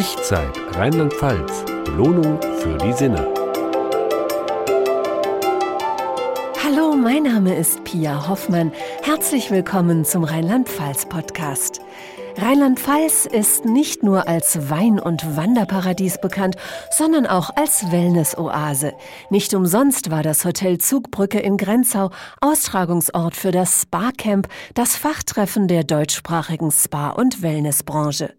Ich-Zeit Rheinland-Pfalz. Belohnung für die Sinne. Hallo, mein Name ist Pia Hoffmann. Herzlich willkommen zum Rheinland-Pfalz-Podcast. Rheinland-Pfalz ist nicht nur als Wein- und Wanderparadies bekannt, sondern auch als Wellness-Oase. Nicht umsonst war das Hotel Zugbrücke in Grenzau Austragungsort für das Spa-Camp, das Fachtreffen der deutschsprachigen Spa- und Wellnessbranche.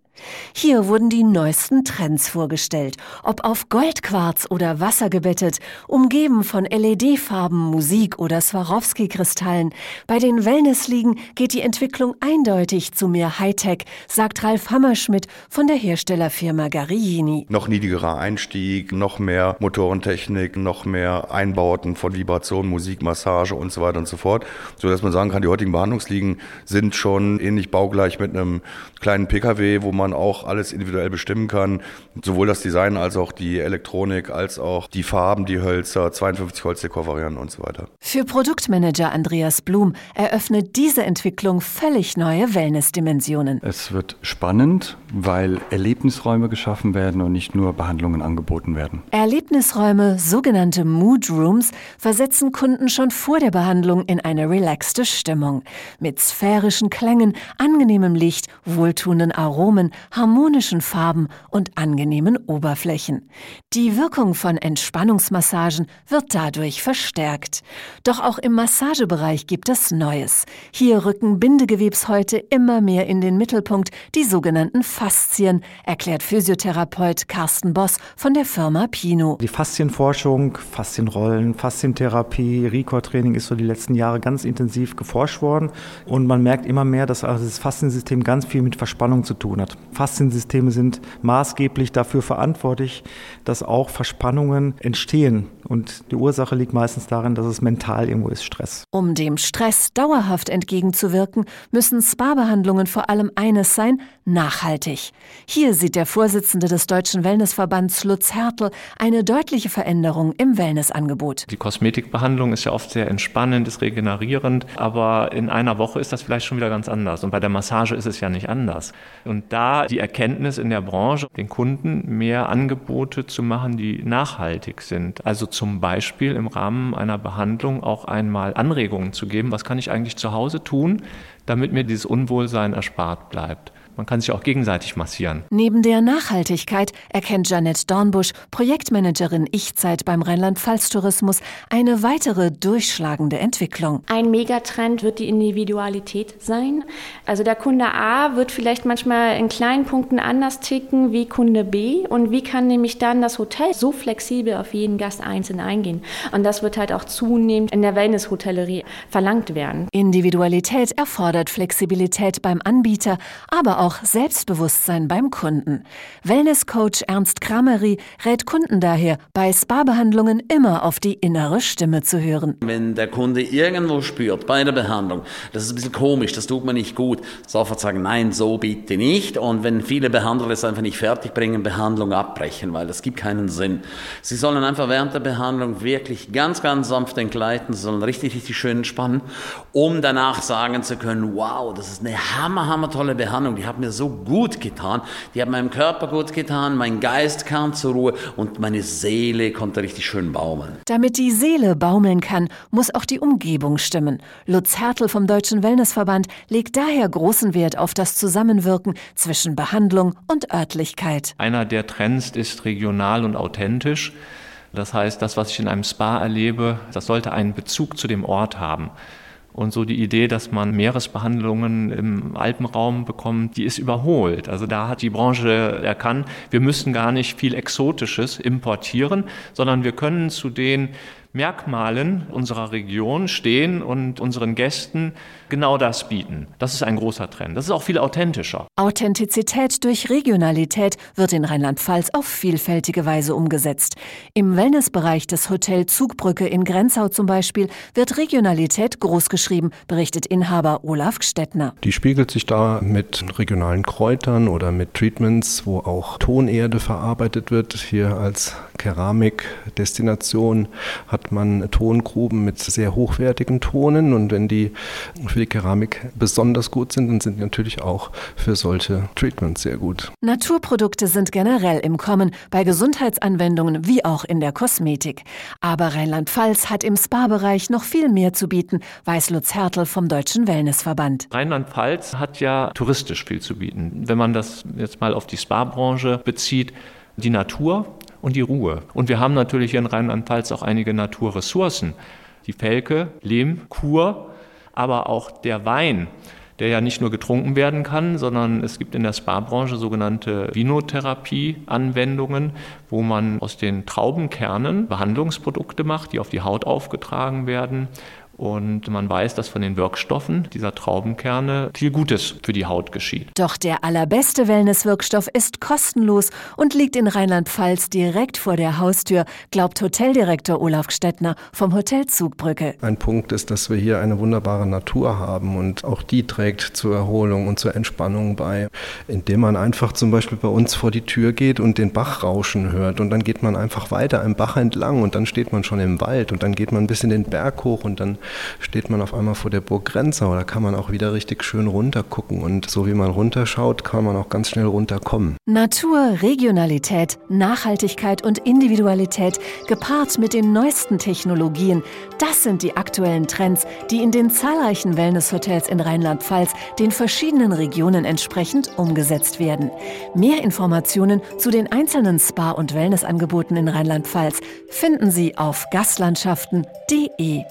Hier wurden die neuesten Trends vorgestellt, ob auf Goldquarz oder Wasser gebettet, umgeben von LED-Farben, Musik oder Swarovski-Kristallen. Bei den Wellnessliegen geht die Entwicklung eindeutig zu mehr Hightech, sagt Ralf Hammerschmidt von der Herstellerfirma Garigini. Noch niedrigerer Einstieg, noch mehr Motorentechnik, noch mehr Einbauten von Vibration, Musik, Massage und so weiter und so fort, so dass man sagen kann, die heutigen Behandlungsliegen sind schon ähnlich baugleich mit einem kleinen PKW, wo man man auch alles individuell bestimmen kann. Sowohl das Design als auch die Elektronik, als auch die Farben, die Hölzer, 52 Holzdekor-Varianten und so weiter. Für Produktmanager Andreas Blum eröffnet diese Entwicklung völlig neue Wellness-Dimensionen. Es wird spannend, weil Erlebnisräume geschaffen werden und nicht nur Behandlungen angeboten werden. Erlebnisräume, sogenannte Mood Rooms, versetzen Kunden schon vor der Behandlung in eine relaxte Stimmung. Mit sphärischen Klängen, angenehmem Licht, wohltuenden Aromen, harmonischen Farben und angenehmen Oberflächen. Die Wirkung von Entspannungsmassagen wird dadurch verstärkt. Doch auch im Massagebereich gibt es Neues. Hier rücken Bindegewebshäute immer mehr in den Mittelpunkt, die sogenannten Faszien, erklärt Physiotherapeut Carsten Boss von der Firma Pino. Die Faszienforschung, Faszienrollen, Faszientherapie, Recor-Training ist so die letzten Jahre ganz intensiv geforscht worden und man merkt immer mehr, dass also das Fasziensystem ganz viel mit Verspannung zu tun hat. Fasziensysteme sind maßgeblich dafür verantwortlich, dass auch Verspannungen entstehen. Und die Ursache liegt meistens darin, dass es mental irgendwo ist, Stress. Um dem Stress dauerhaft entgegenzuwirken, müssen Spa-Behandlungen vor allem eines sein, nachhaltig. Hier sieht der Vorsitzende des Deutschen Wellnessverbands Lutz Hertel eine deutliche Veränderung im Wellnessangebot. Die Kosmetikbehandlung ist ja oft sehr entspannend, ist regenerierend, aber in einer Woche ist das vielleicht schon wieder ganz anders. Und bei der Massage ist es ja nicht anders. Und da die Erkenntnis in der Branche, den Kunden mehr Angebote zu machen, die nachhaltig sind. Also zum Beispiel im Rahmen einer Behandlung auch einmal Anregungen zu geben, was kann ich eigentlich zu Hause tun, damit mir dieses Unwohlsein erspart bleibt. Man kann sich auch gegenseitig massieren. Neben der Nachhaltigkeit erkennt Janette Dornbusch, Projektmanagerin Ich-Zeit beim Rheinland-Pfalz-Tourismus, eine weitere durchschlagende Entwicklung. Ein Megatrend wird die Individualität sein. Also der Kunde A wird vielleicht manchmal in kleinen Punkten anders ticken wie Kunde B. Und wie kann nämlich dann das Hotel so flexibel auf jeden Gast einzeln eingehen? Und das wird halt auch zunehmend in der Wellness-Hotellerie verlangt werden. Individualität erfordert Flexibilität beim Anbieter, aber auch auch Selbstbewusstsein beim Kunden. Wellnesscoach Ernst Kramery rät Kunden daher, bei Spa-Behandlungen immer auf die innere Stimme zu hören. Wenn der Kunde irgendwo spürt bei der Behandlung, das ist ein bisschen komisch, das tut mir nicht gut, sofort sagen, nein, so bitte nicht. Und wenn viele Behandler es einfach nicht fertig bringen, Behandlung abbrechen, weil das gibt keinen Sinn. Sie sollen einfach während der Behandlung wirklich ganz, ganz sanft entgleiten, sie sollen richtig, richtig schön entspannen, um danach sagen zu können, wow, das ist eine hammer, hammer tolle Behandlung, die hat mir so gut getan. Die hat meinem Körper gut getan, mein Geist kam zur Ruhe und meine Seele konnte richtig schön baumeln. Damit die Seele baumeln kann, muss auch die Umgebung stimmen. Lutz Hertel vom Deutschen Wellnessverband legt daher großen Wert auf das Zusammenwirken zwischen Behandlung und Örtlichkeit. Einer der Trends ist regional und authentisch. Das heißt, das, was ich in einem Spa erlebe, das sollte einen Bezug zu dem Ort haben. Und so die Idee, dass man Meeresbehandlungen im Alpenraum bekommt, die ist überholt. Also da hat die Branche erkannt, wir müssen gar nicht viel Exotisches importieren, sondern wir können zu den Merkmalen unserer Region stehen und unseren Gästen genau das bieten. Das ist ein großer Trend. Das ist auch viel authentischer. Authentizität durch Regionalität wird in Rheinland-Pfalz auf vielfältige Weise umgesetzt. Im Wellnessbereich des Hotel Zugbrücke in Grenzau zum Beispiel wird Regionalität großgeschrieben, berichtet Inhaber Olaf Gstettner. Die spiegelt sich da mit regionalen Kräutern oder mit Treatments, wo auch Tonerde verarbeitet wird. Hier als Keramikdestination hat man Tongruben mit sehr hochwertigen Tonen und wenn die für die Keramik besonders gut sind, dann sind die natürlich auch für solche Treatments sehr gut. Naturprodukte sind generell im Kommen, bei Gesundheitsanwendungen wie auch in der Kosmetik. Aber Rheinland-Pfalz hat im Spa-Bereich noch viel mehr zu bieten, weiß Lutz Hertel vom Deutschen Wellnessverband. Rheinland-Pfalz hat ja touristisch viel zu bieten. Wenn man das jetzt mal auf die Spa-Branche bezieht, die Natur und die Ruhe. Und wir haben natürlich hier in Rheinland-Pfalz auch einige Naturressourcen. Die Felke, Lehm, Kur, aber auch der Wein der ja nicht nur getrunken werden kann, sondern es gibt in der Spa-Branche sogenannte Vinotherapie-Anwendungen, wo man aus den Traubenkernen Behandlungsprodukte macht, die auf die Haut aufgetragen werden und man weiß, dass von den Wirkstoffen dieser Traubenkerne viel Gutes für die Haut geschieht. Doch der allerbeste Wellnesswirkstoff ist kostenlos und liegt in Rheinland-Pfalz direkt vor der Haustür, glaubt Hoteldirektor Olaf Stettner vom Hotel Zugbrücke. Ein Punkt ist, dass wir hier eine wunderbare Natur haben und auch die trägt zur Erholung und zur Entspannung bei, indem man einfach zum Beispiel bei uns vor die Tür geht und den Bach rauschen hört und dann geht man einfach weiter am Bach entlang und dann steht man schon im Wald und dann geht man bis in den Berg hoch und dann steht man auf einmal vor der Burg Grenzau. Da kann man auch wieder richtig schön runtergucken. Und so wie man runterschaut, kann man auch ganz schnell runterkommen. Natur, Regionalität, Nachhaltigkeit und Individualität gepaart mit den neuesten Technologien. Das sind die aktuellen Trends, die in den zahlreichen Wellnesshotels in Rheinland-Pfalz den verschiedenen Regionen entsprechend umgesetzt werden. Mehr Informationen zu den einzelnen Spa- und Wellnessangeboten in Rheinland-Pfalz finden Sie auf gastlandschaften.de.